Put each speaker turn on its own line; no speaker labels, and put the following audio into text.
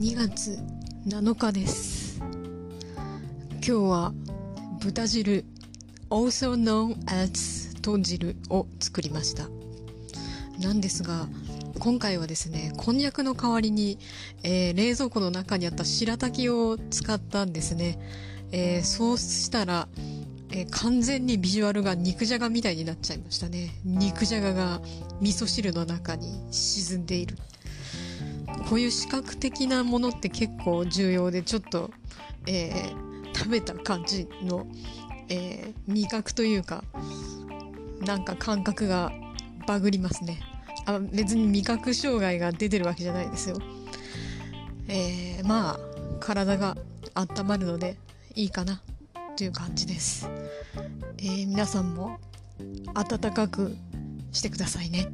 2月7日です。今日は豚汁 also known as 豚汁を作りました。なんですが今回はですねこんにゃくの代わりに、えー、冷蔵庫の中にあった白滝を使ったんですね、えー、そうしたらえー、完全にビジュアルが肉じゃがみたいになっちゃいましたね。肉じゃがが味噌汁の中に沈んでいる。こういう視覚的なものって結構重要でちょっと、えー、食べた感じの、えー、味覚というかなんか感覚がバグりますね。あ別に味覚障害が出てるわけじゃないですよ。えー、まあ体が温まるのでいいかなという感じです、え、皆さんも温かくしてくださいね。